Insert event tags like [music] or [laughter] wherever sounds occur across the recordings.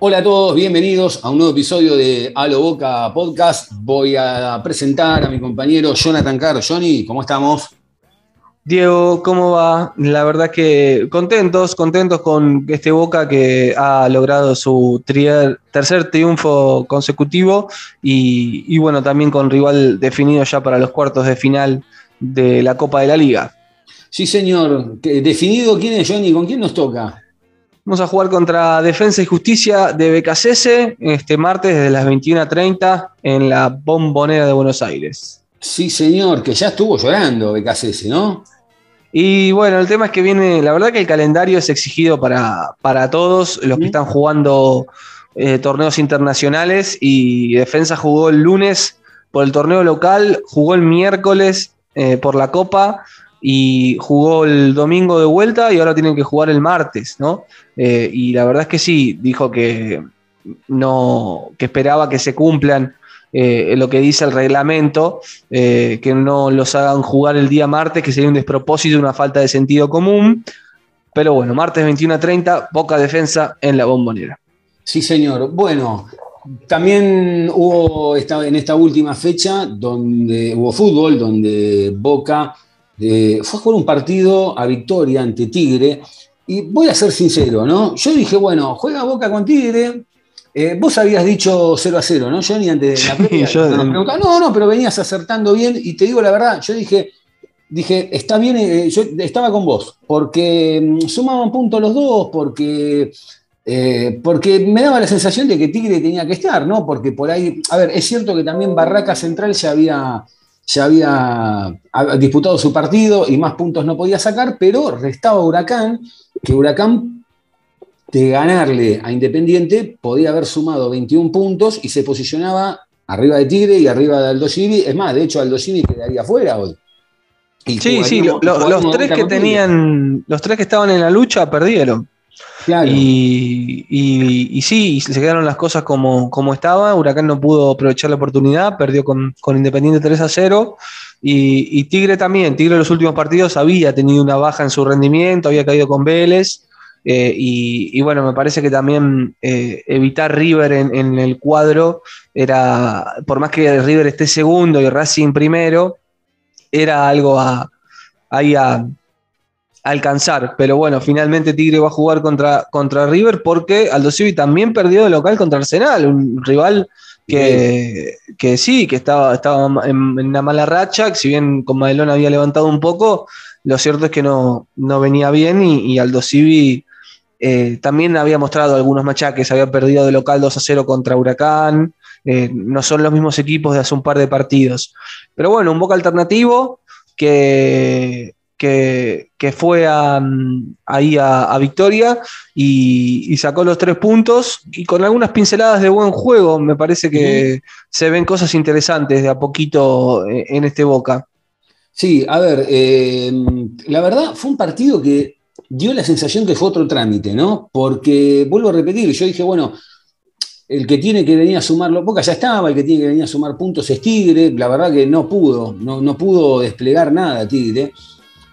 Hola a todos, bienvenidos a un nuevo episodio de Alo Boca Podcast. Voy a presentar a mi compañero Jonathan Caro. Johnny, ¿cómo estamos? Diego, ¿cómo va? La verdad que contentos, contentos con este Boca que ha logrado su trier- tercer triunfo consecutivo y, y bueno, también con rival definido ya para los cuartos de final de la Copa de la Liga. Sí, señor. ¿Qué- ¿Definido quién es Johnny? ¿Con quién nos toca? Vamos a jugar contra Defensa y Justicia de BKCS este martes desde las 21.30 en la Bombonera de Buenos Aires. Sí, señor, que ya estuvo llorando BKCS, ¿no? Y bueno, el tema es que viene, la verdad que el calendario es exigido para, para todos los que están jugando eh, torneos internacionales y Defensa jugó el lunes por el torneo local, jugó el miércoles eh, por la Copa y jugó el domingo de vuelta y ahora tienen que jugar el martes, ¿no? Eh, y la verdad es que sí, dijo que no, que esperaba que se cumplan eh, lo que dice el reglamento, eh, que no los hagan jugar el día martes, que sería un despropósito, una falta de sentido común. Pero bueno, martes 21 a 30, Boca Defensa en la bombonera. Sí, señor. Bueno, también hubo esta, en esta última fecha donde hubo fútbol, donde Boca eh, fue a jugar un partido a victoria ante Tigre. Y voy a ser sincero, ¿no? Yo dije, bueno, juega Boca con Tigre. Eh, vos habías dicho 0 a 0, ¿no, Johnny? Antes de la Sí, previa, yo- no, no, pero venías acertando bien. Y te digo la verdad, yo dije, dije, está bien, eh, yo estaba con vos, porque mm, sumaban puntos los dos, porque, eh, porque me daba la sensación de que Tigre tenía que estar, ¿no? Porque por ahí, a ver, es cierto que también Barraca Central ya había, ya había ha- disputado su partido y más puntos no podía sacar, pero restaba Huracán, que Huracán de ganarle a Independiente podía haber sumado 21 puntos y se posicionaba arriba de Tigre y arriba de Aldo Civi. Es más, de hecho, Aldo Civi quedaría fuera hoy. Y Sí, sí, lo- los tres que tenían, los tres que estaban en la lucha perdieron. Y, sí, se quedaron las cosas como, como estaba. Huracán no pudo aprovechar la oportunidad, perdió con, Independiente 3 a 0. Y, Tigre también. Tigre en los últimos partidos había tenido una baja en su rendimiento, había caído con Vélez. eh, y, y bueno, me parece que también eh, evitar River en, en el cuadro era, por más que River esté segundo y Racing primero, era algo a, ahí a, alcanzar. Pero bueno, finalmente Tigre va a jugar contra, contra River porque Aldo Civi también perdió de local contra Arsenal, un rival que, que sí, que estaba, estaba en, en una mala racha, que si bien con Madelón había levantado un poco, lo cierto es que no, no venía bien y, y Aldo Civi eh, también había mostrado algunos machaques, había perdido de local 2 a 0 contra Huracán, eh, no son los mismos equipos de hace un par de partidos. Pero bueno, un Boca alternativo que, que, que fue a, ahí a, a Victoria y, y sacó los tres puntos y con algunas pinceladas de buen juego, me parece que se ven cosas interesantes de a poquito eh, en este Boca. Sí, a ver, eh, la verdad fue un partido que dio la sensación que fue otro trámite, ¿no? Porque, vuelvo a repetir, yo dije, bueno, el que tiene que venir a sumarlo, Boca ya estaba, el que tiene que venir a sumar puntos es Tigre, la verdad que no pudo, no, no pudo desplegar nada Tigre,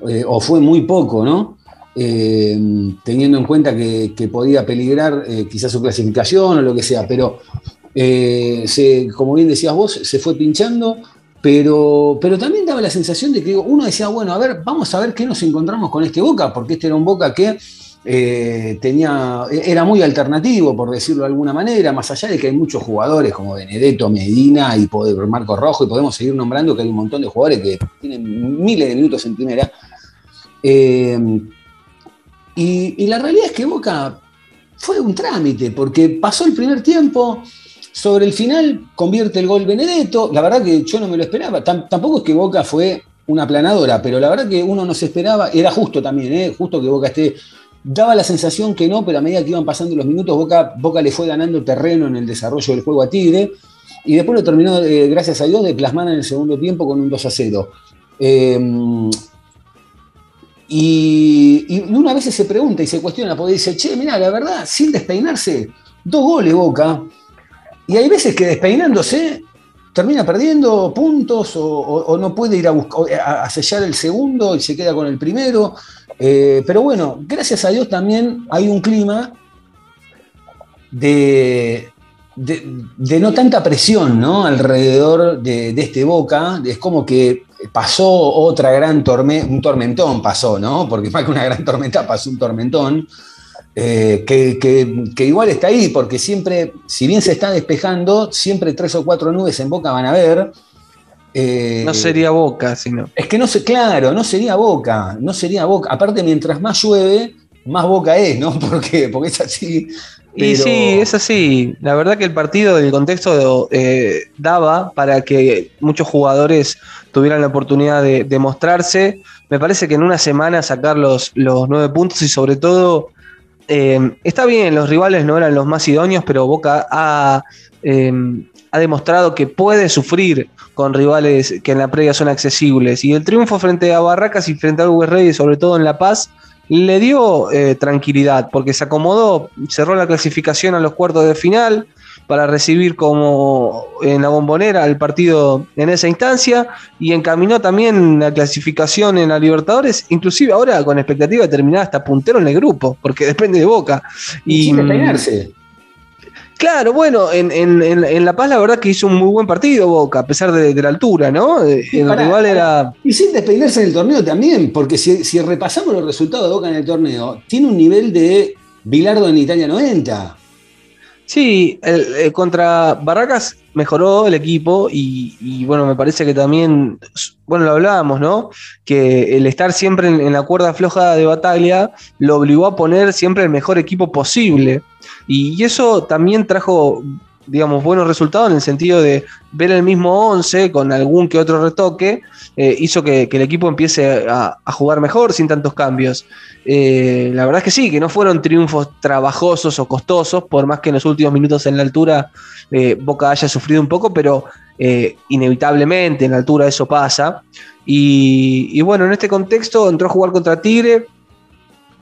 eh, o fue muy poco, ¿no? Eh, teniendo en cuenta que, podía peligrar eh, quizás su clasificación o lo que sea, pero se, como bien decías vos, se fue pinchando, pero, pero también daba la sensación de que uno decía, bueno, a ver, vamos a ver qué nos encontramos con este Boca, porque este era un Boca que tenía, era muy alternativo, por decirlo de alguna manera, más allá de que hay muchos jugadores como Benedetto, Medina y Marco Rojo, y podemos seguir nombrando que hay un montón de jugadores que tienen miles de minutos en primera. Eh, y, la realidad es que Boca fue un trámite, porque pasó el primer tiempo, sobre el final convierte el gol Benedetto. La verdad que yo no me lo esperaba. Tam- tampoco es que Boca fue una planadora, pero la verdad que uno no se esperaba, era justo también, ¿eh? justo que Boca esté. Daba la sensación que no, pero a medida que iban pasando los minutos, Boca, Boca le fue ganando terreno en el desarrollo del juego a Tigre. Y después lo terminó, eh, gracias a Dios, de plasmar en el segundo tiempo con un 2 a 0. Eh, y, y una vez se pregunta y se cuestiona, porque dice, che, mira, la verdad, sin despeinarse, dos goles Boca. Y hay veces que despeinándose termina perdiendo puntos o, no puede ir a, buscar, a, a sellar el segundo y se queda con el primero. Eh, pero bueno, gracias a Dios también hay un clima de, de, de no tanta presión ¿no? alrededor de, de este Boca. Es como que pasó otra gran tormenta, un tormentón pasó, ¿no? Porque más que una gran tormenta pasó un tormentón. eh, que, que- que igual está ahí, porque siempre, si bien se está despejando, siempre tres o cuatro nubes en Boca van a ver. Eh, No sería Boca, sino. es que no sé, claro, no sería Boca, no sería Boca. Aparte, mientras más llueve, más Boca es, ¿no? [laughs] ¿Por qué? Porque es así. Y sí, es así. La verdad que el partido, el contexto eh, daba para que muchos jugadores tuvieran la oportunidad de, de mostrarse. Me parece que en una semana sacar los, los nueve puntos y sobre todo, eh, está bien, los rivales no eran los más idóneos, pero Boca ha, eh, ha demostrado que puede sufrir con rivales que en la previa son accesibles. Y el triunfo frente a Barracas y frente a Uruguay Rey, sobre todo en La Paz, le dio eh, tranquilidad porque se acomodó, cerró la clasificación a los cuartos de final para recibir como en la bombonera el partido en esa instancia y encaminó también la clasificación en la Libertadores, inclusive ahora con expectativa de terminar hasta puntero en el grupo, porque [laughs] depende de Boca. Y, sin despeinarse. Claro, bueno, en, en- en- en La Paz la verdad que hizo un muy buen partido Boca, a pesar de, de la altura, ¿no? Eh, Sí, el pará, rival era... Y sin despeinarse en el torneo también, porque si, si repasamos los resultados de Boca en el torneo, tiene un nivel de Bilardo en Italia 90. Sí, el- eh, contra Barracas mejoró el equipo y, bueno, me parece que también, bueno, lo hablábamos, ¿no? Que el estar siempre en, la cuerda floja de Bataglia lo obligó a poner siempre el mejor equipo posible. Y eso también trajo, digamos, buenos resultados en el sentido de ver el mismo 11 con algún que otro retoque, eh, hizo que, el equipo empiece a, jugar mejor sin tantos cambios. Eh, la verdad es que sí, que no fueron triunfos trabajosos o costosos, por más que en los últimos minutos en la altura eh, Boca haya sufrido un poco, pero inevitablemente en la altura eso pasa. Y, y bueno, en este contexto entró a jugar contra Tigre.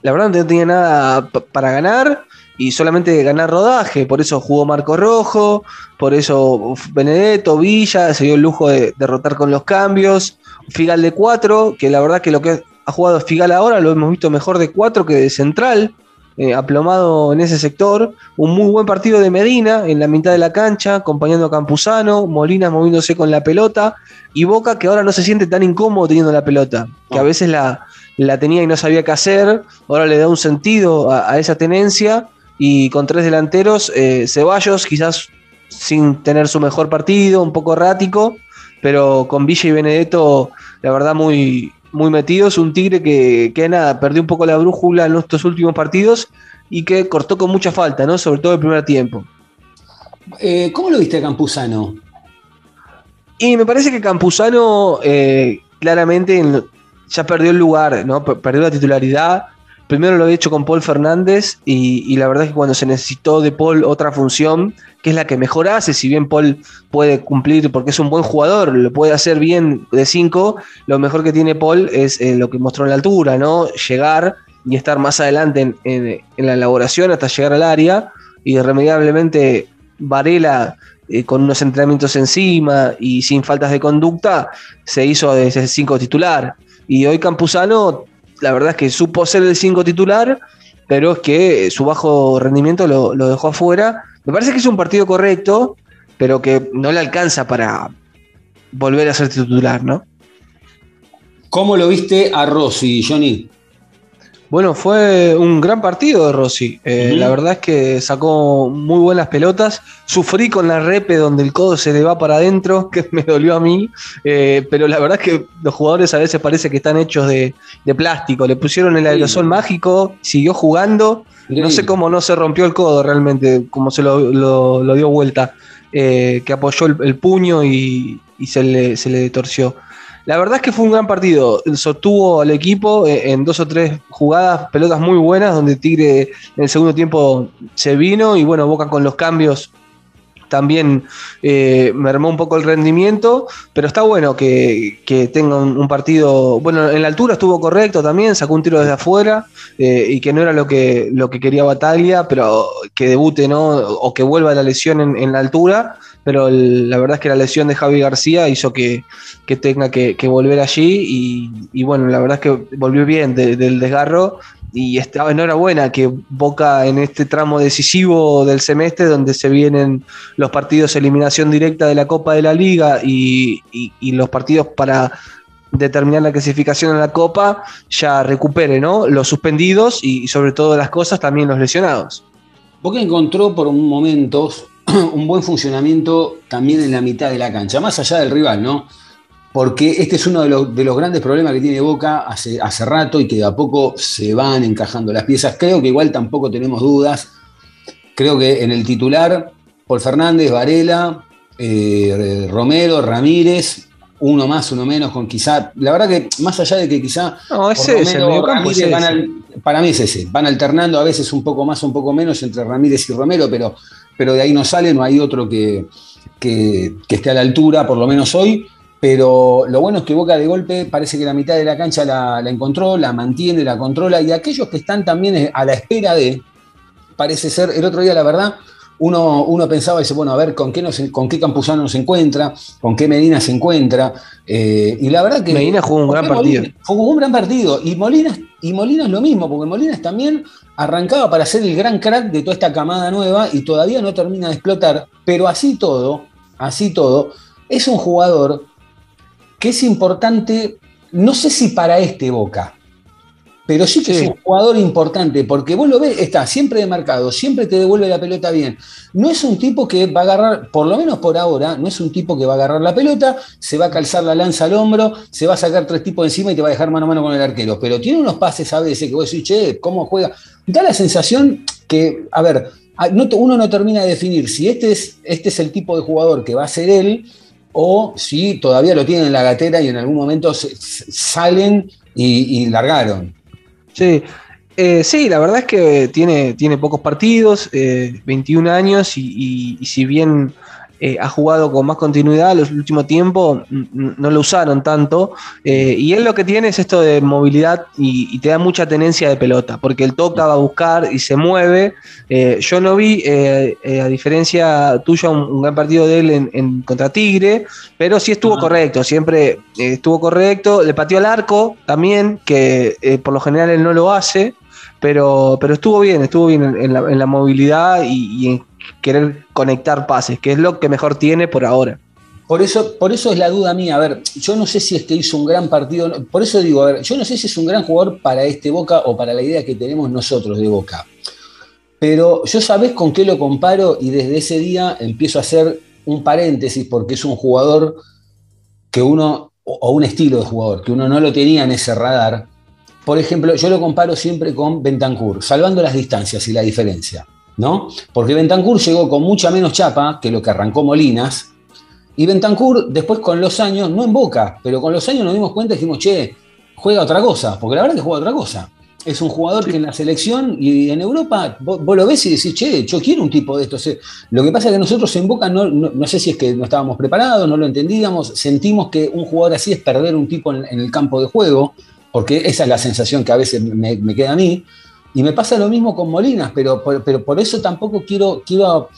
La verdad no tenía nada para ganar y solamente ganar rodaje. Por eso jugó Marco Rojo, por eso Benedetto, Villa, se dio el lujo de derrotar con los cambios. Figal de 4, que la verdad que lo que ha jugado Figal ahora lo hemos visto mejor de 4 que de central, eh, aplomado en ese sector. Un muy buen partido de Medina en la mitad de la cancha, acompañando a Campuzano, Molina moviéndose con la pelota y Boca que ahora no se siente tan incómodo teniendo la pelota, que a veces la, la tenía y no sabía qué hacer, ahora le da un sentido a, a esa tenencia y con tres delanteros, eh, Ceballos quizás sin tener su mejor partido, un poco errático, pero con Villa y Benedetto, la verdad, muy, muy metidos. Un Tigre que, que nada, perdió un poco la brújula en estos últimos partidos y que cortó con mucha falta, ¿no? Sobre todo el primer tiempo. Eh, ¿Cómo lo viste a Campuzano? Y me parece que Campuzano eh, claramente ya perdió el lugar, ¿no? Per- Perdió la titularidad. Primero lo había hecho con Paul Fernández y, la verdad es que cuando se necesitó de Paul otra función, que es la que mejor hace, si bien Paul puede cumplir porque es un buen jugador, lo puede hacer bien de 5, lo mejor que tiene Paul es eh, lo que mostró en la altura, ¿no? Llegar y estar más adelante en la elaboración hasta llegar al área y irremediablemente Varela eh, con unos entrenamientos encima y sin faltas de conducta, se hizo de ese 5 titular. Y hoy Campuzano, la verdad es que supo ser el 5 titular, pero es que su bajo rendimiento lo, lo dejó afuera. Me parece que es un partido correcto, pero que no le alcanza para volver a ser titular, ¿no? ¿Cómo lo viste a Rossi, Johnny? Bueno, fue un gran partido de Rossi. Eh. La verdad es que sacó muy buenas pelotas. Sufrí con la repe donde el codo se le va para adentro, [laughs] que me dolió a mí. Eh, pero la verdad es que los jugadores a veces parece que están hechos de, de plástico. Le pusieron el aerosol Sí. mágico, siguió jugando. No sé cómo no se rompió el codo realmente, cómo se lo, lo- lo dio vuelta, eh, que apoyó el, el puño y, y se, le, se le torció. La verdad es que fue un gran partido. Sostuvo al equipo eh, en dos o tres jugadas, pelotas muy buenas, donde Tigre en el segundo tiempo se vino y bueno, Boca con los cambios también eh, mermó un poco el rendimiento, pero está bueno que, que tenga un, partido, bueno, en la altura estuvo correcto también, sacó un tiro desde afuera eh, y que no era lo que, lo que quería Bataglia, pero que debute, ¿no? O que vuelva la lesión en, en la altura, pero la verdad es que la lesión de Javi García hizo que, que tenga que, volver allí y, y bueno, la verdad es que volvió bien de- del desgarro y estaba enhorabuena que Boca en este tramo decisivo del semestre donde se vienen los partidos eliminación directa de la Copa de la Liga y, y- los partidos para determinar la clasificación a la Copa, ya recupere ¿no? los suspendidos y, y sobre todo las cosas también los lesionados. Boca encontró por un momento [clears throat] un buen funcionamiento también en la mitad de la cancha, más allá del rival, ¿no? Porque este es uno de los, de los grandes problemas que tiene Boca hace, hace rato y que de a poco se van encajando las piezas. Creo que igual tampoco tenemos dudas. Creo que en el titular, Paul Fernández, Varela, eh, Romero, Ramírez, uno más, uno menos, con quizá. La verdad que más allá de que quizá No, es ese, el es Ramírez van al- para mí es ese. Van alternando a veces un poco más, un poco menos entre Ramírez y Romero, pero, pero de ahí no sale, no hay otro que, que, que esté a la altura, por lo menos hoy. Pero lo bueno es que Boca de golpe parece que la mitad de la cancha la, la encontró, la mantiene, la controla, y aquellos que están también a la espera de, parece ser, el otro día la verdad, uno, uno pensaba, dice, bueno, a ver con qué, nos, con qué Campuzano se encuentra, con qué Medina se encuentra, eh, y la verdad que... Medina jugó un gran Molina partido. Jugó un gran partido, y Molinas, y Molinas lo mismo, porque Molinas también arrancaba para ser el gran crack de toda esta camada nueva y todavía no termina de explotar, pero así todo, así todo, es un jugador que es importante, no sé si para este Boca, pero sí que Sí. es un jugador importante, porque vos lo ves, está siempre de marcado, siempre te devuelve la pelota bien. No es un tipo que va a agarrar, por lo menos por ahora, no es un tipo que va a agarrar la pelota, se va a calzar la lanza al hombro, se va a sacar tres tipos encima y te va a dejar mano a mano con el arquero. Pero tiene unos pases a veces que vos decís, che, ¿cómo juega? Da la sensación que, a ver, uno no termina de definir si este es, este es el tipo de jugador que va a ser él o si todavía lo tienen en la gatera y en algún momento se- salen y, largaron. Sí. Eh, sí, la verdad es que tiene, tiene pocos partidos, eh, 21 años y si bien eh, ha jugado con más continuidad los últimos tiempos, n- n- no lo usaron tanto. eh, y él lo que tiene es esto de movilidad y, y te da mucha tenencia de pelota, porque él toca, va a buscar y se mueve. Eh, yo no vi, a diferencia tuya, un, un gran partido de él en, en- contra Tigre, pero sí estuvo correcto, siempre estuvo correcto. Le pateó al arco también, que por lo general él no lo hace, pero, pero estuvo bien, estuvo bien en, en la, en la movilidad y, y en querer conectar pases, que es lo que mejor tiene por ahora. Por eso, por eso es la duda mía. A ver, yo no sé si es que hizo un gran partido. Por eso digo, a ver, yo no sé si es un gran jugador para este Boca o para la idea que tenemos nosotros de Boca. Pero yo sabés con qué lo comparo y desde ese día empiezo a hacer un paréntesis porque es un jugador que uno, o o un estilo de jugador, que uno no lo tenía en ese radar. Por ejemplo, yo lo comparo siempre con Bentancur, salvando las distancias y la diferencia, ¿no? Porque Bentancur llegó con mucha menos chapa que lo que arrancó Molinas, y Bentancur, después con los años, no en boca, pero con los años nos dimos cuenta y dijimos, che, juega otra cosa, porque la verdad es que juega otra cosa. Es un jugador que en la selección y en Europa vos, lo ves y decís, che, yo quiero un tipo de estos. Lo que pasa es que nosotros en Boca, no, sé si es que no estábamos preparados, no lo entendíamos, sentimos que un jugador así es perder un tipo en, el campo de juego, porque esa es la sensación que a veces me queda a mí. Y me pasa lo mismo con Molinas, pero, por- pero por eso tampoco quiero, quiero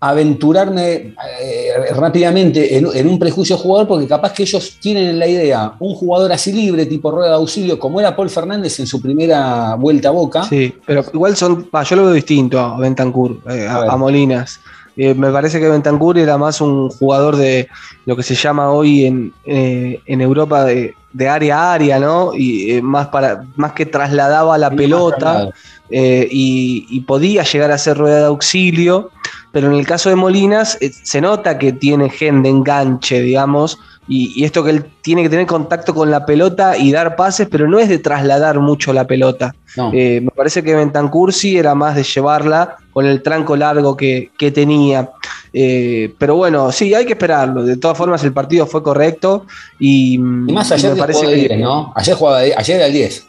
aventurarme eh, rápidamente en, en un prejuicio jugador, porque capaz que ellos tienen en la idea un jugador así libre, tipo rueda de auxilio, como era Paul Fernández en su primera vuelta a Boca. Sí, pero igual son, yo lo veo distinto a Bentancur, eh, A a, ver. a Molinas. Eh, me parece que Bentancur era más un jugador de lo que se llama hoy en, eh, en Europa de, de área a área, ¿no? Y eh, más, para, más que trasladaba la pelota eh, y, y podía llegar a ser rueda de auxilio, pero en el caso de Molinas se nota que tiene gen de enganche, digamos, y, y esto que él tiene que tener contacto con la pelota y dar pases, pero no es de trasladar mucho la pelota. No. Eh, me parece que Bentancur sí era más de llevarla con el tranco largo que, que tenía. Eh, pero bueno, sí, hay que esperarlo. De todas formas, el partido fue correcto y, Y más ayer me que parece que- 10, ¿no? Ayer jugaba de- ayer era el 10.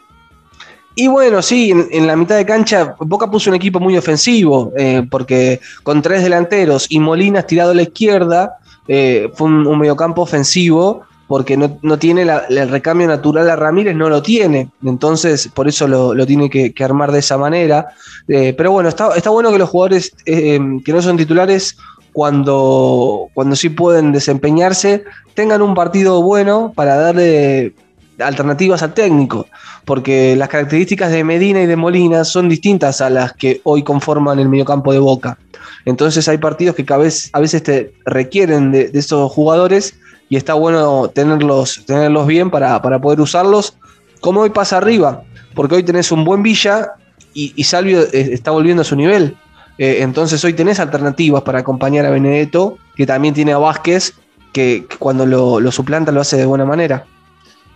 Y bueno, sí, en, en la mitad de cancha Boca puso un equipo muy ofensivo, eh, porque con tres delanteros y Molinas tirado a la izquierda, eh, fue un, mediocampo ofensivo, porque no, tiene el recambio natural a Ramírez, no lo tiene, entonces por eso lo, tiene que, que armar de esa manera. Eh, pero bueno, está, está bueno que los jugadores eh, que no son titulares, cuando, cuando sí pueden desempeñarse, tengan un partido bueno para darle alternativas al técnico porque las características de Medina y de Molina son distintas a las que hoy conforman el mediocampo de Boca. Entonces hay partidos que a veces, te requieren de, de esos jugadores y está bueno tenerlos, tenerlos bien para, para poder usarlos, como hoy pasa arriba, porque hoy tenés un buen Villa y, Salvio eh, está volviendo a su nivel. Eh, entonces hoy tenés alternativas para acompañar a Benedetto, que también tiene a Vázquez, que, que cuando lo, lo suplanta lo hace de buena manera.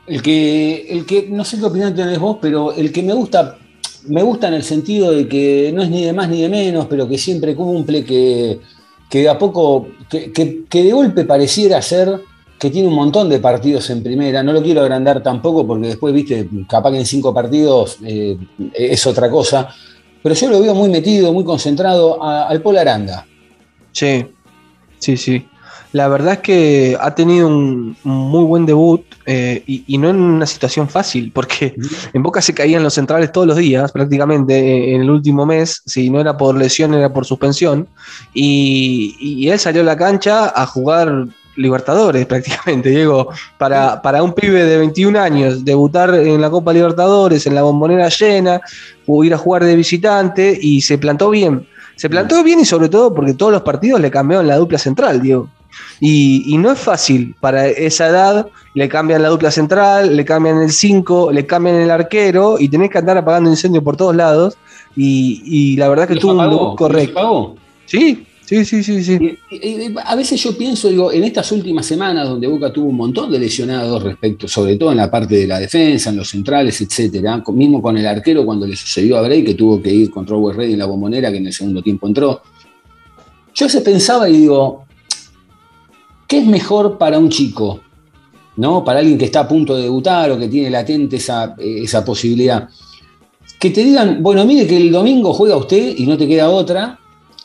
El que, el que, no sé qué opinión tenés vos, pero el que me gusta, me gusta en el sentido de que no es ni de más ni de menos, pero que siempre cumple, que, de a poco, que, de golpe pareciera ser que tiene un montón de partidos en primera. No lo quiero agrandar tampoco porque después, viste, capaz que en cinco partidos eh, es otra cosa. Pero yo lo veo muy metido, muy concentrado al Paul Aranda. Sí, sí, sí. La verdad es que ha tenido un, muy buen debut eh, y, y no en una situación fácil, porque en Boca se caían los centrales todos los días, prácticamente eh, en el último mes, si no era por lesión, era por suspensión, y, y él salió a la cancha a jugar Libertadores [laughs] prácticamente, Diego, para, para un pibe de 21 años, debutar en la Copa Libertadores, en la bombonera llena, ir a jugar de visitante, y se plantó bien. Se plantó bien y sobre todo porque todos los partidos le cambiaron la dupla central, Diego. Y, y no es fácil para esa edad, le cambian la dupla central, le cambian el 5, le cambian el arquero y tenés que andar apagando incendios por todos lados. Y, y la verdad que Los tuvo un apagó, los correcto. apagó. Sí, sí, sí, sí, sí. Y- a veces yo pienso, digo, en estas últimas semanas donde Boca tuvo un montón de lesionados respecto, sobre todo en la parte de la defensa, en los centrales, etcétera, con- mismo con el arquero cuando le sucedió a Bray que tuvo que ir contra Robert Ready en la bombonera que en el segundo tiempo entró. Yo veces pensaba y digo, ¿qué es mejor para un chico? ¿No? Para alguien que está a punto de debutar o que tiene latente esa, eh, esa posibilidad. Que te digan, bueno, mire que el domingo juega usted y no te queda otra,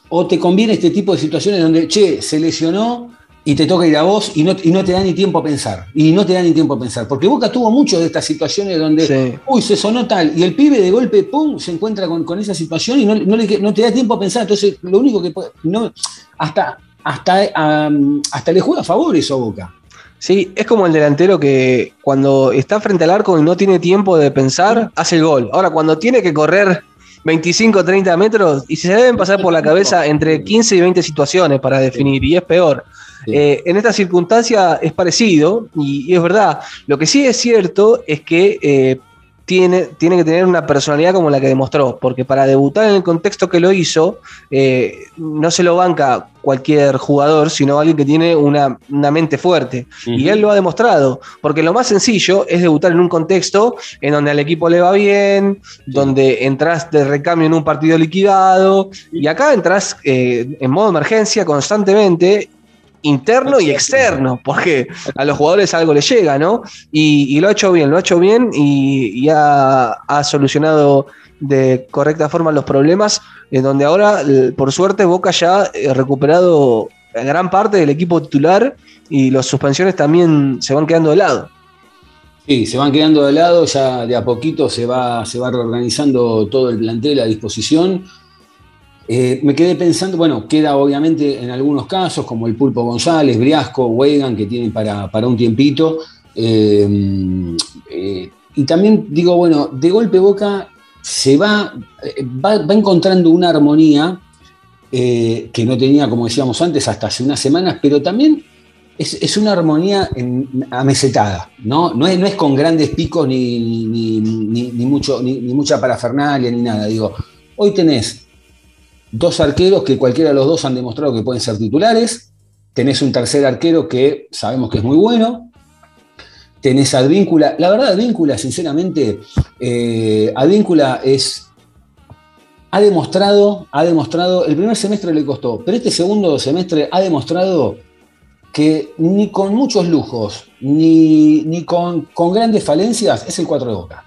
o te conviene este tipo de situaciones donde, che, se lesionó y te toca ir a vos y no, y no te da ni tiempo a pensar. Y no te da ni tiempo a pensar. Porque Boca tuvo muchas de estas situaciones donde, Sí. uy, se sonó tal, y el pibe de golpe, pum, se encuentra con, con esa situación y no, no le no te da tiempo a pensar. Entonces, lo único que puede, no, hasta, hasta, hasta le juega a favor eso Boca. Sí, es como el delantero que cuando está frente al arco y no tiene tiempo de pensar, hace el gol. Ahora, cuando tiene que correr 25, 30 metros, y se deben pasar por la cabeza entre 15 y 20 situaciones para definir, y es peor. Sí. Eh, en esta circunstancia es parecido, y, y es verdad. Lo que sí es cierto es que eh, tiene, tiene que tener una personalidad como la que demostró, porque para debutar en el contexto que lo hizo, eh, no se lo banca cualquier jugador, sino alguien que tiene una, una mente fuerte. Y él lo ha demostrado, porque lo más sencillo es debutar en un contexto en donde al equipo le va bien, donde entras de recambio en un partido liquidado, y acá entras eh, en modo emergencia constantemente, interno y externo, porque a los jugadores algo les llega, ¿no? Y, y lo ha hecho bien, lo ha hecho bien y, y ha, ha solucionado de correcta forma los problemas, en donde ahora, por suerte, Boca ya ha recuperado gran parte del equipo titular y las suspensiones también se van quedando de lado. Sí, se van quedando de lado, ya de a poquito se va, se va reorganizando todo el plantel a disposición. Eh, me quedé pensando, bueno, queda obviamente en algunos casos, como el Pulpo González, Briasco, Weigan, que tienen para, para un tiempito. Eh, eh, y también digo, bueno, de golpe Boca se va, eh, va, va encontrando una armonía que no tenía, como decíamos antes, hasta hace unas semanas, pero también es, es una armonía en- amesetada, ¿no? No es, no es con grandes picos ni, ni, mucho, ni mucha parafernalia ni nada. Digo, hoy tenés dos arqueros que cualquiera de los dos han demostrado que pueden ser titulares, tenés un tercer arquero que sabemos que es muy bueno. Tenés Advíncula. La verdad, Advíncula, sinceramente, eh, Advíncula es. Ha demostrado, ha demostrado, el primer semestre le costó, pero este segundo semestre ha demostrado que ni con muchos lujos, ni, ni con, con grandes falencias, es el 4 de Boca.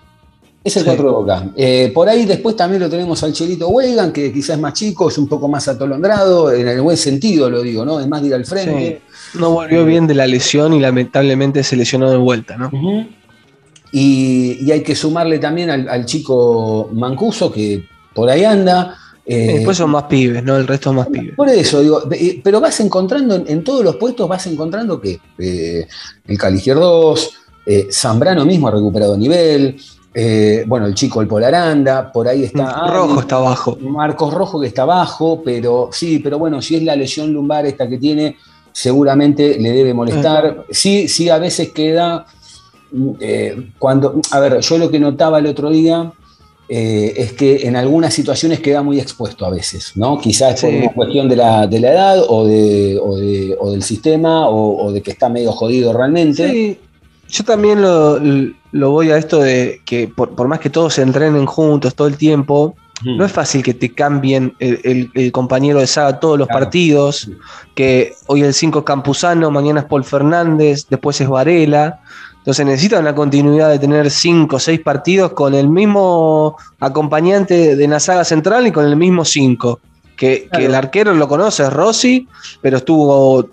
Es el Sí. 4 de Boca. Eh, por ahí después también lo tenemos al Chelito Wegan, que quizás es más chico, es un poco más atolondrado, en el buen sentido lo digo, ¿no? Es más de ir al frente. Sí. No volvió bien de la lesión y lamentablemente se lesionó de vuelta, ¿no? Y, y hay que sumarle también al, al chico Mancuso, que por ahí anda. Eh, Después son más pibes, ¿no? El resto es más pibes. Por eso, digo, eh, pero vas encontrando en, en todos los puestos, vas encontrando que eh, el Caligier 2, eh, Zambrano mismo ha recuperado nivel, eh, bueno, el chico el Polaranda, por ahí está. Rojo Ari, está abajo. Marcos Rojo que está abajo, pero sí, pero bueno, si es la lesión lumbar esta que tiene, seguramente le debe molestar. Sí, sí, a veces queda. mm, eh, cuando, a ver, yo lo que notaba el otro día eh, es que en algunas situaciones queda muy expuesto a veces, ¿no? Quizás por Sí. una cuestión de la, de la edad o, de, o, de- o del sistema o, o de que está medio jodido realmente. Sí, yo también lo, lo voy a esto de que por, por más que todos se entrenen juntos todo el tiempo, Mm. no es fácil que te cambien el, el- el compañero de saga todos los Claro. partidos, que hoy el 5 es Campuzano, mañana es Paul Fernández, después es Varela. Entonces necesitan una continuidad de tener 5 o 6 partidos con el mismo acompañante de la saga central y con el mismo 5. Que, que el arquero lo conoce, es Rossi, pero estuvo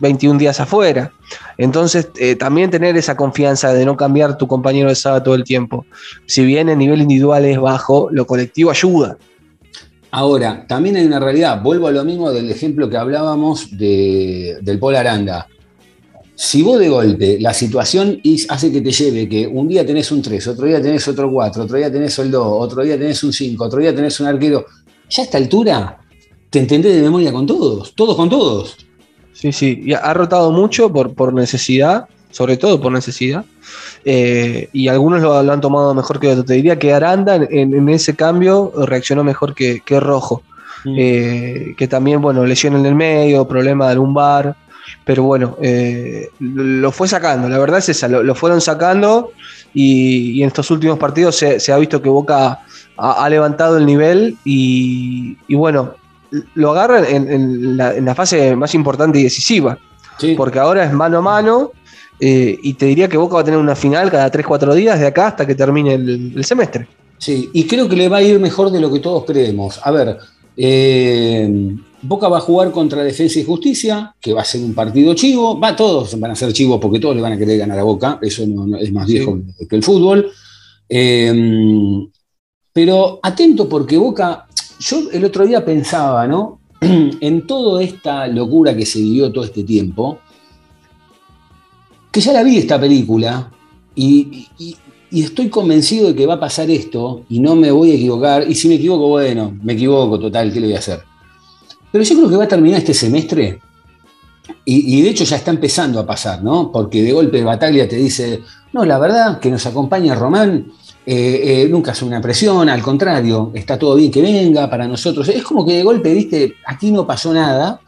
21 días afuera. Entonces, eh, también tener esa confianza de no cambiar tu compañero de saga todo el tiempo. Si bien el nivel individual es bajo, lo colectivo ayuda. Ahora, también hay una realidad, vuelvo a lo mismo del ejemplo que hablábamos de- del Paul Aranda. Si vos de golpe la situación hace que te lleve que un día tenés un 3, otro día tenés otro 4, otro día tenés el 2, otro día tenés un 5, otro día tenés un arquero, ya a esta altura te entendés de memoria con todos, todos con todos. Sí, sí. Y ha rotado mucho por, por necesidad, sobre todo por necesidad. Eh, y algunos lo, lo han tomado mejor que otros. Te diría que Aranda en, ese cambio reaccionó mejor que, que Rojo. Eh, que también, bueno, lesión en el medio, problema de lumbar. Pero bueno, eh, lo, lo fue sacando. La verdad es esa, lo, lo fueron sacando. Y, y en estos últimos partidos se, se ha visto que Boca ha, ha levantado el nivel. Y, y bueno, lo agarran en, en la, en la fase más importante y decisiva Sí. porque ahora es mano a mano eh, y te diría que Boca va a tener una final cada 3-4 días de acá hasta que termine el, el semestre. Sí, y creo que le va a ir mejor de lo que todos creemos. A ver, eh, Boca va a jugar contra Defensa y Justicia, que va a ser un partido chivo. Va, todos van a ser chivos porque todos le van a querer ganar a Boca. Eso no, no- es más viejo que- que el fútbol. Eh, pero atento porque Boca, yo el otro día pensaba, ¿no? [clears throat] en toda esta locura que se vivió todo este tiempo, que ya la vi esta película y, estoy convencido de que va a pasar esto y no me voy a equivocar. Y si me equivoco, bueno, me equivoco, total, ¿qué le voy a hacer? Pero yo creo que va a terminar este semestre y, y de hecho ya está empezando a pasar, ¿no? Porque de golpe Bataglia te dice, no, la verdad que nos acompaña Román. Eh, eh, nunca hace una presión, al contrario, está todo bien que venga para nosotros. Es como que de golpe, viste, aquí no pasó nada.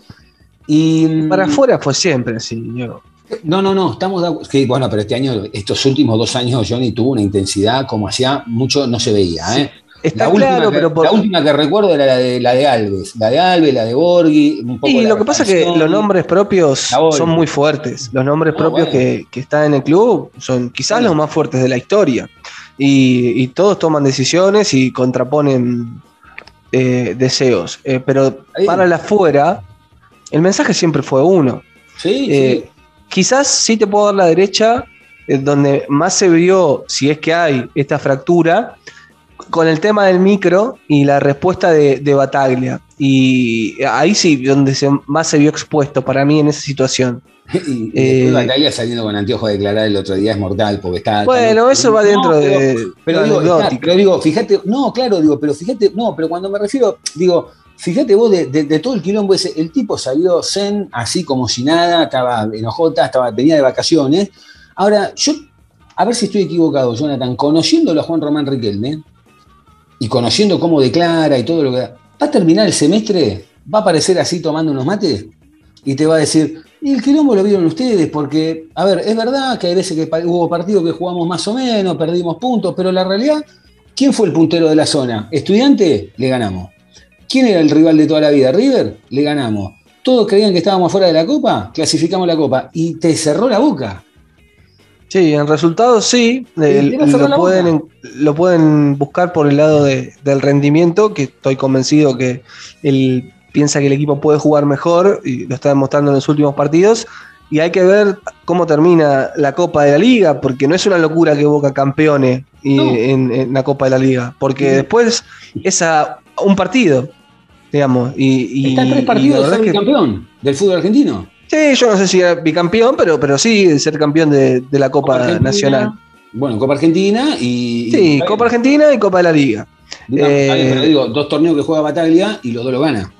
Y, Para afuera fue siempre así, Diego. no, no, no, estamos de acuerdo. Bueno, pero este año, estos últimos dos años, Johnny tuvo una intensidad como hacía mucho, no se veía. ¿eh? Está La, claro, pero por- la última que recuerdo era la de, la de Alves. La de Alves, la de Borghi, un poco Y lo que pasa es que los nombres propios son muy fuertes. Los nombres Ah, propios bueno. que, que están en el club son quizás los más fuertes de la historia. Y, y todos toman decisiones y contraponen eh, deseos. Eh, pero Ahí. para la afuera, el mensaje siempre fue uno. Sí, Eh, quizás sí te puedo dar la derecha, donde más se vio, si es que hay, esta fractura, con el tema del micro y la respuesta de, de Bataglia. Y ahí sí, donde se, más se vio expuesto para mí en esa situación. Y, y eh, Bataglia saliendo con anteojos a declarar el otro día es mortal porque está. Bueno, eso va dentro de. Pero digo, está, pero digo, fíjate, no, claro, digo, pero fíjate, no, pero cuando me refiero, digo, fíjate vos de, de- de todo el quilombo ese, el tipo salió zen, así como si nada, estaba enojota, estaba, venía de vacaciones. Ahora, yo, a ver si estoy equivocado, Jonathan, conociéndolo a Juan Román Riquelme y conociendo cómo declara y todo lo que da, ¿va a terminar el semestre? ¿Va a aparecer así tomando unos mates? y te va a decir, y el quilombo lo vieron ustedes, porque, a ver, es verdad que hay veces que hubo partidos que jugamos más o menos, perdimos puntos, pero la realidad, ¿quién fue el puntero de la zona? ¿Estudiante? Le ganamos. ¿Quién era el rival de toda la vida? ¿River? Le ganamos. ¿Todos creían que estábamos fuera de la Copa? Clasificamos la Copa. Y te cerró la boca. Sí, en resultados sí, lo, pueden, lo pueden buscar por el lado de- del rendimiento, que estoy convencido que él piensa que el equipo puede jugar mejor y lo está demostrando en los últimos partidos. Y hay que ver cómo termina la Copa de la Liga, porque no es una locura que Boca campeone y- No. en, en la Copa de la Liga, porque Sí. después es a un partido, digamos. Y, y- Está tres partidos de ser que- campeón del fútbol argentino. Sí, yo no sé si era bicampeón, pero, pero sí ser campeón de, de la Copa, Nacional. Bueno, Copa Argentina y. Sí, y- Copa Argentina y Copa de la Liga. Digamos, Eh, pero digo, dos torneos que juega Bataglia y los dos lo gana.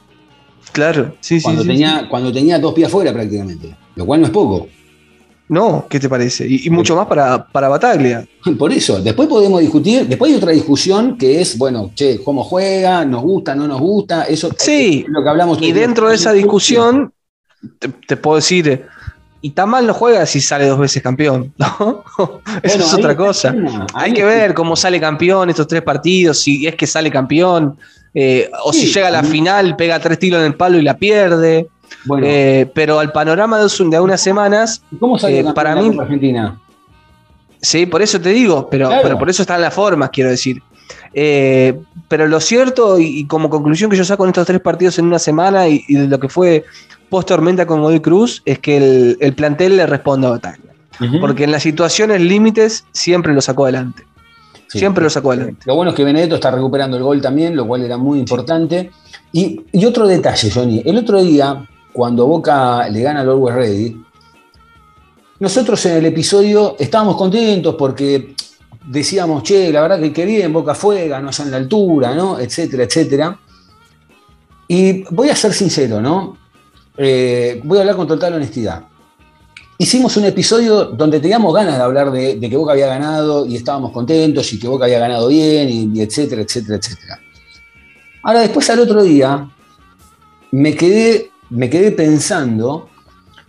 Claro, sí, sí, Cuando, sí, tenía, cuando tenía dos pies afuera prácticamente. Lo cual no es poco. No, ¿qué te parece? Y, y mucho más para, para Bataglia. [laughs] Por eso, después podemos discutir, después hay otra discusión que es, bueno, che, cómo juega, nos gusta, no nos gusta, eso Sí, es lo que hablamos. Y dentro de esa discusión, te, te puedo decir, y tan mal no juega si sale dos veces campeón, [laughs] ¿no? Eso Bueno, es otra cosa. Hay que ver cómo sale campeón estos tres partidos, si es que sale campeón, eh, o si llega a la final, pega tres tiros en el palo y la pierde. Bueno, Eh, pero al panorama de, de unas semanas, ¿cómo salió eh, para mí- Argentina? Sí, por eso te digo, pero, Claro. pero por eso están las formas, quiero decir. Eh, pero lo cierto, y, y como conclusión que yo saco en estos tres partidos en una semana y, y de lo que fue post tormenta con Godoy Cruz, es que el, el plantel le responde a Bataglia. Porque en las situaciones límites siempre lo sacó adelante. Sí. Siempre lo sacó adelante. Lo bueno es que Benedetto está recuperando el gol también, lo cual era muy importante. Y, y otro detalle, Johnny. El otro día, cuando Boca le gana al Always Ready, nosotros en el episodio estábamos contentos porque decíamos, che, la verdad que qué bien, Boca fue, ganó allá en la altura, ¿no? Etcétera, etcétera. Y voy a ser sincero, ¿no? Eh, voy a hablar con total honestidad. Hicimos un episodio donde teníamos ganas de hablar de, que Boca había ganado y estábamos contentos y que Boca había ganado bien y, y etcétera, etcétera, etcétera. Ahora, después al otro día, me quedé, me quedé pensando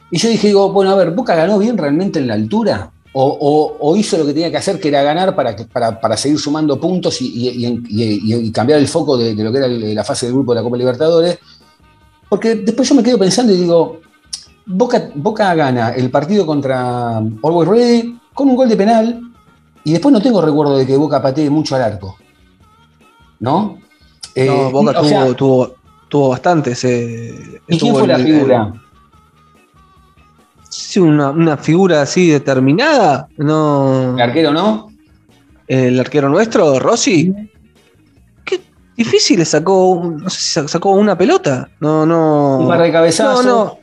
y yo dije, digo, bueno, a ver, ¿Boca ganó bien realmente en la altura? ¿O, hizo lo que tenía que hacer, que era ganar para, para, para seguir sumando puntos y, cambiar el foco de, de lo que era la fase del grupo de la Copa Libertadores? Porque después yo me quedo pensando y digo, Boca, Boca gana el partido contra Always Ready con un gol de penal y después no tengo recuerdo de que Boca patee mucho al arco. ¿No? Eh, No, Boca tuvo, sea, tuvo, tuvo bastantes. eh, ¿Y quién fue la figura? Sí, una, una figura así determinada. No. ¿El arquero no? El arquero nuestro, Rossi. Qué difícil le sacó. No sé si sa- sacó una pelota. No, no. Un par de cabezazos. No, no.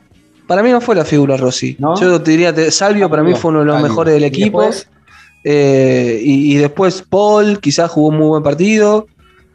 Para mí no fue la figura Rossi. ¿No? Yo te diría, te- Salvio para mí fue uno de los Salvio. mejores del ¿Y equipo. después? Eh, y, y después Paul quizás jugó un muy buen partido.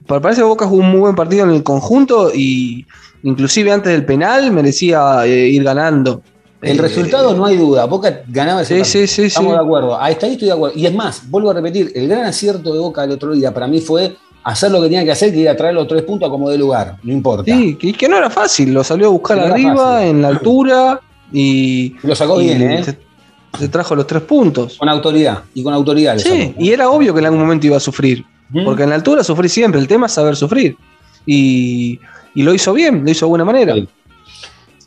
Pero parece que Boca jugó un muy buen partido en el conjunto y inclusive antes del penal merecía eh, ir ganando. El Eh, resultado no hay duda. Boca ganaba ese Sí, partido. sí, sí, Estamos de acuerdo. Ahí está, ahí estoy de acuerdo. Y es más, vuelvo a repetir, el gran acierto de Boca el otro día para mí fue hacer lo que tenía que hacer, que era traer los tres puntos a como de lugar. No importa. Sí, que, que no era fácil, lo salió a buscar no arriba, en la altura y, Lo sacó y bien, ¿eh? se, se trajo los tres puntos. Con autoridad. Y con autoridad. Sí, y era obvio que en algún momento iba a sufrir, ¿Mm? porque en la altura sufrí siempre, el tema es saber sufrir. Y, y lo hizo bien, lo hizo de buena manera. Sí.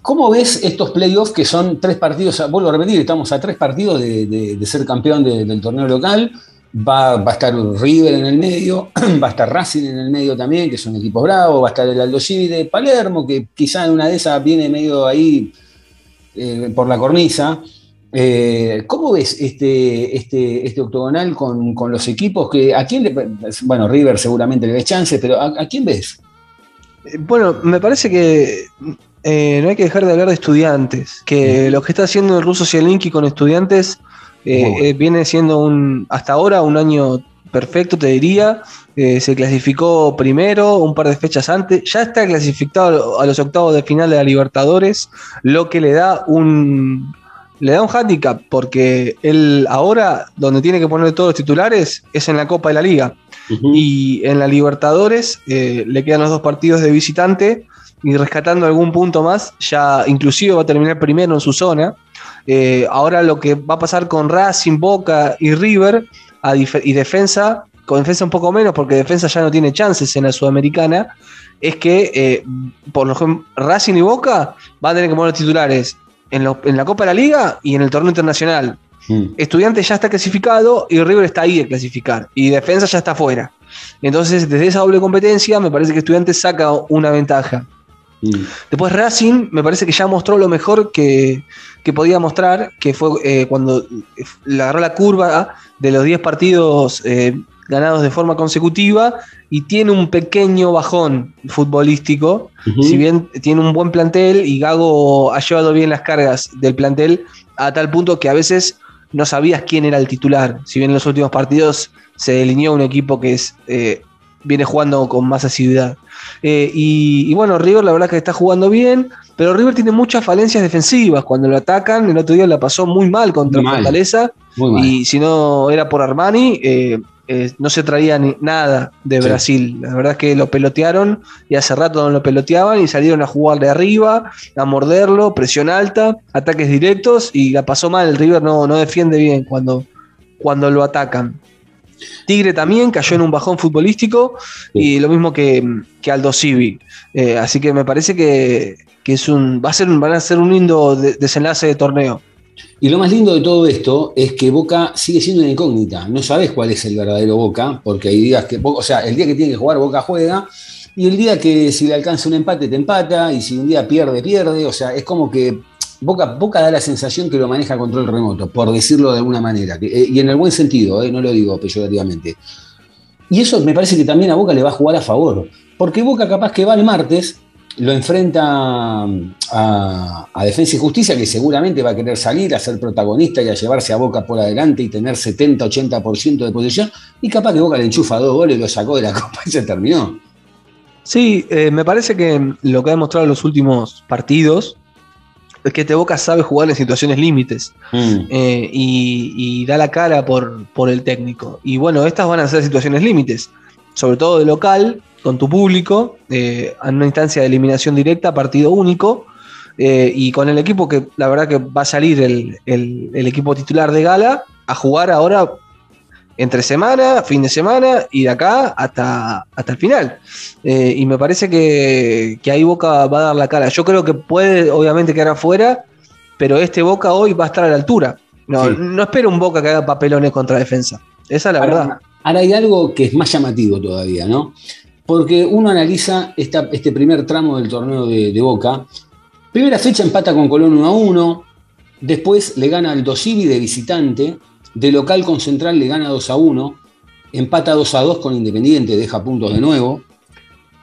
¿Cómo ves estos playoffs que son tres partidos? Vuelvo a repetir, estamos a tres partidos de, de- de ser campeón de- del torneo local. Va, va a estar River en el medio, [clears throat] va a estar Racing en el medio también, que son equipos bravos, va a estar el Aldo de Palermo, que quizá en una de esas viene medio ahí eh, por la cornisa. Eh, ¿Cómo ves este, este, este octogonal con, con los equipos? que ¿A quién le, bueno, River seguramente le ves chances, pero ¿a, a quién ves? Eh, Bueno, me parece que eh, no hay que dejar de hablar de estudiantes, que lo que está haciendo el ruso Zielinski con estudiantes eh, eh, viene siendo un, hasta ahora un año perfecto, te diría. Eh, se clasificó primero, un par de fechas antes, ya está clasificado a los octavos de final de la Libertadores, lo que le da un le da un handicap porque él ahora donde tiene que poner todos los titulares es en la Copa de la Liga. Y en la Libertadores eh, le quedan los dos partidos de visitante y rescatando algún punto más, ya inclusive va a terminar primero en su zona. Eh, ahora lo que va a pasar con Racing, Boca y River a y defensa, con defensa un poco menos, porque defensa ya no tiene chances en la Sudamericana, es que eh, por lo Racing y Boca van a tener que poner titulares en, lo- en la Copa de la Liga y en el torneo internacional. Mm. Estudiantes ya está clasificado y River está ahí de clasificar. Y Defensa ya está fuera. Entonces, desde esa doble competencia, me parece que Estudiantes saca una ventaja. Mm. Después Racing me parece que ya mostró lo mejor que, que podía mostrar, que fue eh, cuando le agarró la curva de los 10 partidos eh, ganados de forma consecutiva y tiene un pequeño bajón futbolístico. Si bien tiene un buen plantel y Gago ha llevado bien las cargas del plantel a tal punto que a veces no sabías quién era el titular. Si bien en los últimos partidos se delineó un equipo que es, eh, viene jugando con más asiduidad. Eh, y, y bueno, River la verdad que está jugando bien, pero River tiene muchas falencias defensivas. Cuando lo atacan, el otro día la pasó muy mal contra Muy. Fortaleza. Mal. Y si no era por Armani, eh, eh, no se traía ni nada de Sí. Brasil. La verdad es que lo pelotearon y hace rato no lo peloteaban y salieron a jugar de arriba, a morderlo, presión alta, ataques directos y la pasó mal. El River no, no defiende bien cuando, cuando lo atacan. Tigre también cayó en un bajón futbolístico y lo mismo que, que Aldo Civi. Eh, así que me parece que, que es un, va a ser, un- van a ser un lindo de- desenlace de torneo. Y lo más lindo de todo esto es que Boca sigue siendo una incógnita. No sabes cuál es el verdadero Boca, porque hay días que, o sea, el día que tiene que jugar Boca juega, y el día que si le alcanza un empate te empata, y si un día pierde, pierde. O sea, es como que Boca, Boca da la sensación que lo maneja a control remoto, por decirlo de alguna manera. que- eh, y en el buen sentido, eh, no lo digo peyorativamente. Y eso me parece que también a Boca le va a jugar a favor. Porque Boca capaz que va el martes, lo enfrenta a, a Defensa y Justicia, que seguramente va a querer salir a ser protagonista y a llevarse a Boca por adelante y tener 70-80% de posición. Y capaz que Boca le enchufa dos goles, lo sacó de la [laughs] copa y se terminó. Sí, eh, me parece que lo que ha demostrado en los últimos partidos que este Boca sabe jugar en situaciones límites eh, y, y da la cara por, por el técnico. Y bueno, estas van a ser situaciones límites, sobre todo de local, con tu público, eh, en una instancia de eliminación directa, partido único, eh, y con el equipo que la verdad que va a salir el, el- el equipo titular de Gala a jugar ahora entre semana, fin de semana y de acá hasta, hasta el final. Eh, y me parece que, que ahí Boca va a dar la cara. Yo creo que puede obviamente quedar afuera, pero este Boca hoy va a estar a la altura. No, Sí. no espero un Boca que haga papelones contra defensa. Esa es la verdad. Ahora, ahora hay algo que es más llamativo todavía, ¿no? Porque uno analiza esta- este primer tramo del torneo de, de Boca. Primera fecha empata con Colón 1 a 1. Después le gana al Dosivi de visitante. De local con Central le gana 2 a 1. Empata 2 a 2 con Independiente, deja puntos de nuevo.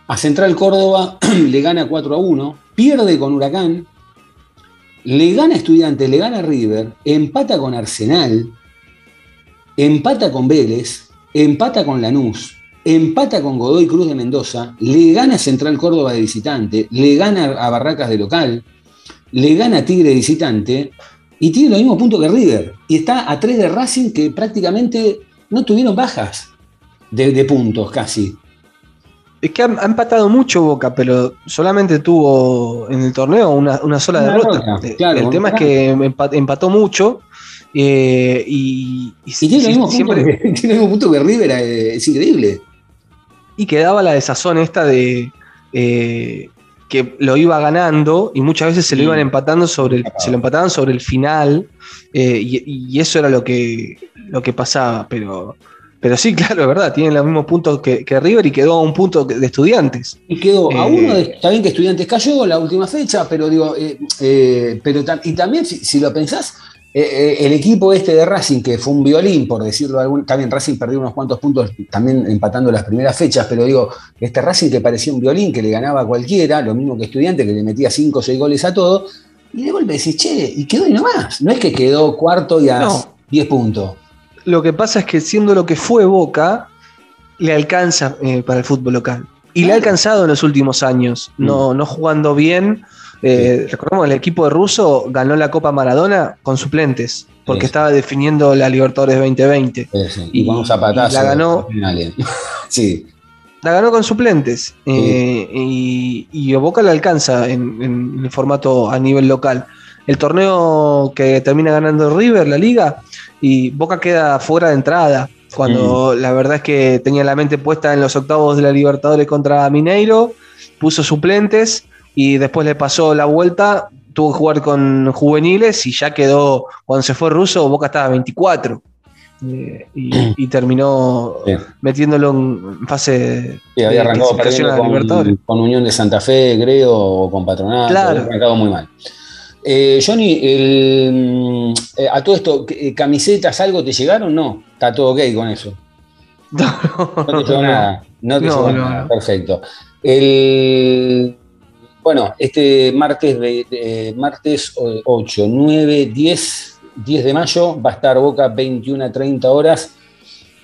A Central Córdoba [clears throat] le gana 4 a 1. Pierde con Huracán. Le gana a Estudiantes, le gana River. Empata con Arsenal empata con Vélez, empata con Lanús, empata con Godoy Cruz de Mendoza, le gana Central Córdoba de visitante, le gana a Barracas de local, le gana Tigre de visitante y tiene los mismos puntos que River. Y está a tres de Racing que prácticamente no tuvieron bajas de, de puntos casi. Es que ha, empatado mucho Boca, pero solamente tuvo en el torneo una, una sola Una derrota. Eh, claro, el tema es que empa- empató mucho eh, y, y Y tiene, los mismos siempre, puntos que, [laughs] puntos que River, eh, es increíble. y quedaba la desazón esta de eh, que lo iba ganando y muchas veces se lo iban empatando sobre el, se lo empataban sobre el final eh, y, y eso era lo que, lo que pasaba, pero, pero sí, [laughs] claro, es verdad, tienen los mismos puntos que, que River y quedó a un punto de estudiantes. Y quedó a Eh, uno de, está bien que Estudiantes cayó la última fecha, pero digo, eh, pero y también si, si lo pensás, el equipo este de Racing, que fue un violín, por decirlo de algún, también Racing perdió unos cuantos puntos también empatando las primeras fechas, pero digo, este Racing que parecía un violín, que le ganaba a cualquiera, lo mismo que Estudiante, que le metía 5 o 6 goles a todo, y de golpe decís, che, y quedó y nomás, no es que quedó cuarto y a No. 10 puntos. Lo que pasa es que siendo lo que fue Boca, le alcanza eh, para el fútbol local. Y le ha alcanzado en los últimos años, no, no jugando bien. Eh, Recordemos, el equipo de Russo ganó la Copa Maradona con suplentes, porque Sí. estaba definiendo la Libertadores 2020. Eh, sí, y, un zapatazo. y la ganó- eh. [laughs] sí. La ganó con suplentes. eh, y, y a Boca le alcanza en, en el formato a nivel local. El torneo que termina ganando River, la liga, y Boca queda fuera de entrada. Cuando la verdad es que tenía la mente puesta en los octavos de la Libertadores contra Mineiro, puso suplentes y después le pasó la vuelta, tuvo que jugar con juveniles y ya quedó, cuando se fue ruso, Boca estaba 24. eh, y, y terminó Sí. metiendo en fase Sí, había de arrancado perdiendo con, con Unión de Santa Fe, creo, o con Patronato. Claro. Había arrancado muy mal. Eh, Johnny, el, mm, eh, a todo esto, ¿camisetas, algo te llegaron? No, está todo ok con eso. [laughs] No te llegó nada. No te No, llegó no, nada. no. Perfecto. El, bueno, este martes, de- de- martes eh, 8, 9, 10, 10 de mayo va a estar Boca 21 a 30 horas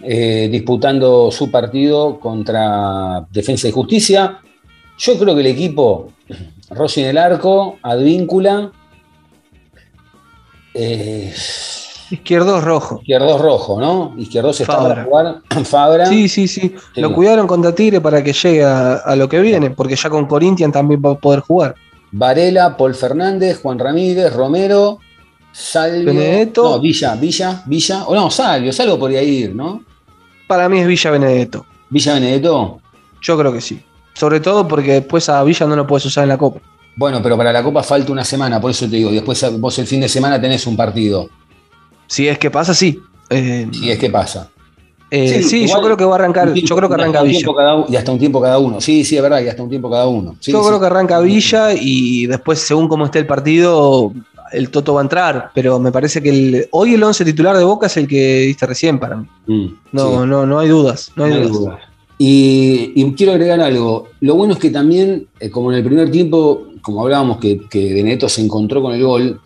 eh, disputando su partido contra Defensa y Justicia. Yo creo que el equipo, Rossi en el arco, Advíncula, eh, Izquierdo rojo. Izquierdos rojo, ¿no? Izquierdos está Fabra. para jugar. Fabra. Sí, sí, sí. Sí. Lo cuidaron contra Tigre para que llegue a, a lo que viene, porque ya con Corinthians también va a poder jugar. Varela, Paul Fernández, Juan Ramírez, Romero, Salvio. Benedetto. No, Villa, Villa, Villa. O no, Salvio, Salvo podría ir, ¿no? Para mí es Villa Benedetto. Villa Benedetto. Yo creo que sí. Sobre todo porque después a Villa no lo puedes usar en la Copa. Bueno, pero para la Copa falta una semana, por eso te digo. Después vos el fin de semana tenés un partido. Si es que pasa, sí. Eh, Si es que pasa. eh, Sí, sí, yo creo que va a arrancar. Tiempo- Yo creo que arranca Villa. cada y hasta un tiempo cada uno. Sí, sí, es verdad, y hasta un tiempo cada uno. Sí, Yo sí. creo que arranca Villa y después, según cómo esté el partido, el Toto va a entrar. Pero me parece que el- hoy el 11 titular de Boca es el que diste recién para mí. Mm, No, no, no hay dudas. No hay No hay dudas. duda. Y, y quiero agregar algo. Lo bueno es que también, eh, como en el primer tiempo, como hablábamos que, que Benedetto se encontró con el gol,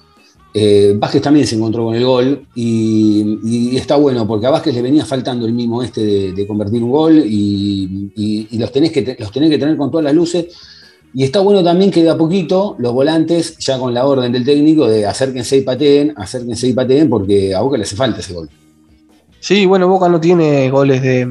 eh, Vázquez también se encontró con el gol y, está bueno porque a Vázquez le venía faltando el mismo este de, convertir un gol y, los, tenés que, los tenés que tener con todas las luces. Y está bueno también que de a poquito los volantes, ya con la orden del técnico de acérquense y pateen, acérquense y pateen porque a Boca le hace falta ese gol. Sí, bueno, Boca no tiene goles de,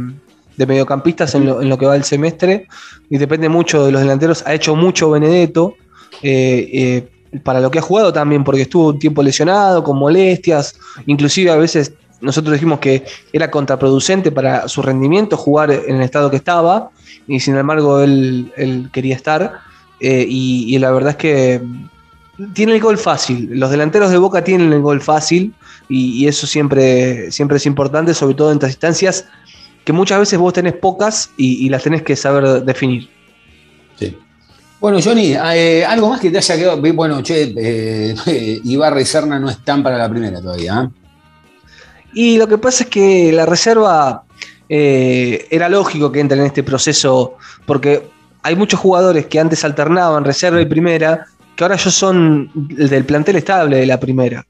de mediocampistas en lo, en lo que va el semestre y depende mucho de los delanteros. Ha hecho mucho Benedetto eh, eh, para lo que ha jugado también, porque estuvo un tiempo lesionado, con molestias, inclusive a veces nosotros dijimos que era contraproducente para su rendimiento jugar en el estado que estaba y sin embargo él, él quería estar eh, y, la verdad es que tiene el gol fácil. Los delanteros de Boca tienen el gol fácil y, y eso siempre, siempre es importante, sobre todo en estas instancias que muchas veces vos tenés pocas y, y las tenés que saber definir. Bueno, Johnny, eh, algo más que te haya quedado. Bueno, che, eh, [laughs] Ibarra y Serna no están para la primera todavía. ¿eh? Y lo que pasa es que la reserva eh, era lógico que entren en este proceso, porque hay muchos jugadores que antes alternaban reserva y primera, que ahora ellos son del plantel estable de la primera.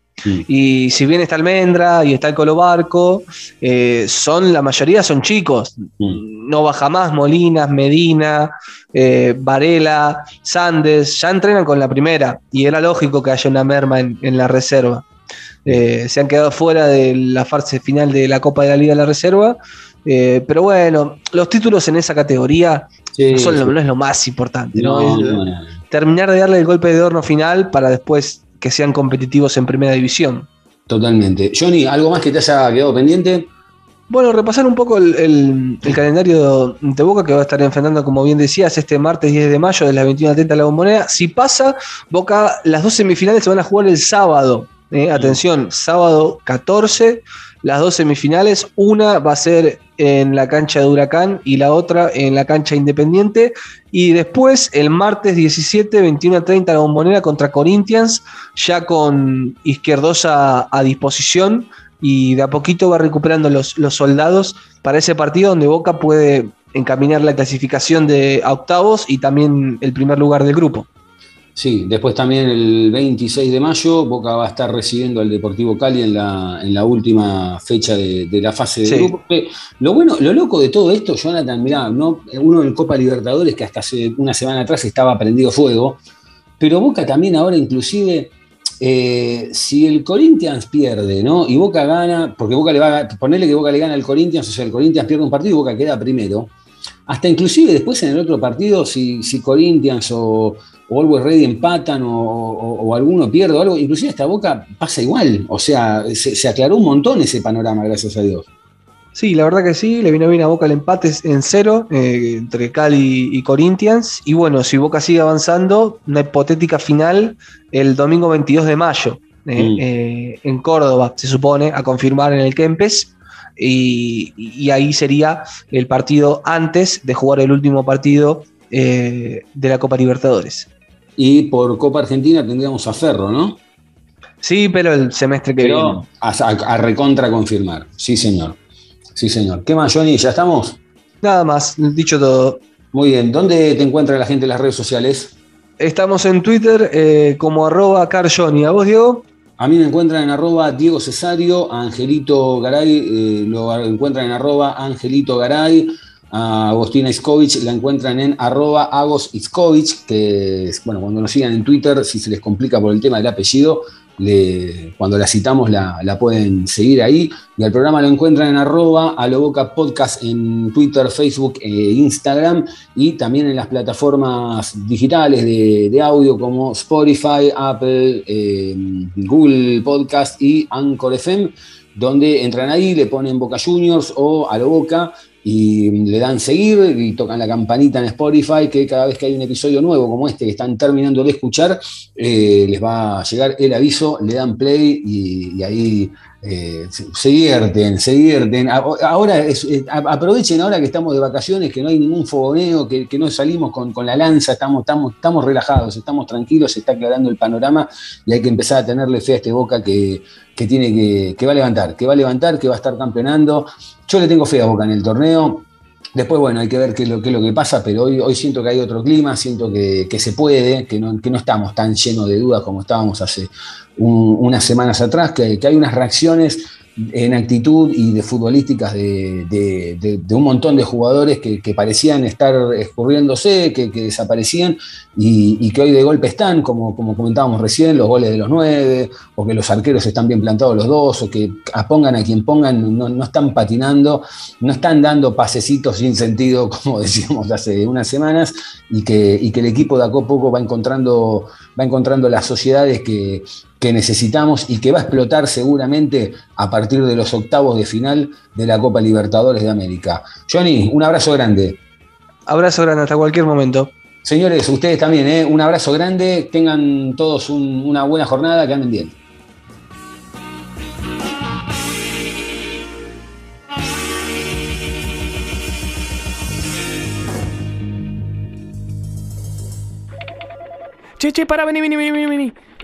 Y si bien está Almendra y está el Colo Barco, eh, son, la mayoría son chicos. No baja más Molinas, Medina, eh, Varela, Sandes, ya entrenan con la primera. Y era lógico que haya una merma en, en la reserva. Eh, se han quedado fuera de la fase final de la Copa de la Liga de la Reserva. pero bueno, los títulos en esa categoría Sí, no, son lo- no es lo más importante. terminar de darle el golpe de horno final para después que sean competitivos en primera división. Totalmente. Johnny, ¿algo más que te haya quedado pendiente? Bueno, repasar un poco el, el- el calendario de Boca que va a estar enfrentando, como bien decías, este martes 10 de mayo de las 21.30 a la bombonera. Si pasa, Boca, las dos semifinales se van a jugar el sábado. ¿eh? Atención, sábado 14, las dos semifinales. Una va a ser en la cancha de Huracán y la otra en la cancha Independiente. Y después, el martes 17, 21.30 a la bombonera contra Corinthians, ya con Izquierdosa a disposición y de a poquito va recuperando los, los soldados para ese partido donde Boca puede encaminar la clasificación de octavos y también el primer lugar del grupo. Sí, después también el 26 de mayo Boca va a estar recibiendo al Deportivo Cali en la, en la última fecha de, de la fase de Sí. grupo. Eh, Lo bueno, lo loco de todo esto, Jonathan, mirá, ¿no? uno en Copa Libertadores que hasta hace una semana atrás estaba prendido fuego, pero Boca también ahora inclusive, eh, si el Corinthians pierde, ¿no? Y Boca gana, porque Boca le va a ponerle que Boca le gana al Corinthians, o sea, el Corinthians pierde un partido y Boca queda primero. hasta inclusive después en el otro partido, si, si Corinthians o, o Always Ready empatan o, o- o alguno pierde o algo, inclusive esta Boca pasa igual. O sea, se, se aclaró un montón ese panorama, gracias a Dios. Sí, la verdad que sí, le vino bien a Boca el empate en cero eh, entre Cali y Corinthians. Y bueno, si Boca sigue avanzando, una hipotética final el domingo 22 de mayo eh, Mm. eh, en Córdoba, se supone, a confirmar en el Kempes. Y, y ahí sería el partido antes de jugar el último partido eh, de la Copa Libertadores. Y por Copa Argentina tendríamos a Ferro, ¿no? Sí, pero el semestre que viene. Pero a, a- a recontra confirmar. Sí, señor. Sí, señor. ¿Qué más, Johnny? ¿Ya estamos? Nada más, dicho todo. Muy bien. ¿Dónde te encuentra la gente en las redes sociales? Estamos en Twitter eh, como arroba carjoni. ¿A vos, Diego? A mí me encuentran en arroba Diego Cesario, a Angelito Garay eh, lo encuentran en arroba Angelito Garay, a Agostina Iskovich la encuentran en arroba que bueno, cuando nos sigan en Twitter, si se les complica por el tema del apellido, cuando la citamos la, pueden seguir ahí. Y al programa lo encuentran en arroba a lo boca podcast en Twitter, Facebook e Instagram y también en las plataformas digitales de, audio como Spotify, Apple, eh, Google Podcast y Anchor FM, donde entran ahí, le ponen Boca Juniors o a lo Boca y le dan seguir y tocan la campanita en Spotify que cada vez que hay un episodio nuevo como este que están terminando de escuchar, eh, les va a llegar el aviso, le dan play y, y ahí eh, se, se divierten, se divierten. Ahora eh, aprovechen ahora que estamos de vacaciones, que no hay ningún fogoneo, que, que no salimos con, con la lanza, estamos, estamos, estamos relajados, estamos tranquilos, se está aclarando el panorama y hay que empezar a tenerle fe a este Boca que, que tiene que, que va a levantar, que va a levantar, que va a estar campeonando. Yo le tengo fe a Boca en el torneo. Después, bueno, hay que ver qué es lo, qué es lo que pasa, pero hoy, hoy siento que hay otro clima, siento que, que se puede, que no, que no estamos tan llenos de dudas como estábamos hace un- unas semanas atrás, que, que hay unas reacciones en actitud y de futbolísticas de, un montón de jugadores que, parecían estar escurriéndose, que, desaparecían y, que hoy de golpe están, como, comentábamos recién, los goles de los nueve, o que los arqueros están bien plantados los dos, o que pongan a quien pongan, no, están patinando, no están dando pasecitos sin sentido, [laughs] como decíamos hace unas semanas, y que, el equipo de a poco va encontrando, va encontrando las sociedades que, que necesitamos y que va a explotar seguramente a partir de los octavos de final de la Copa Libertadores de América. Johnny, un abrazo grande. Abrazo grande hasta cualquier momento. Señores, ustedes también, ¿eh? un abrazo grande, tengan todos un- una buena jornada, que anden bien. Che, che, para, vení, vení, vení, vení, vení.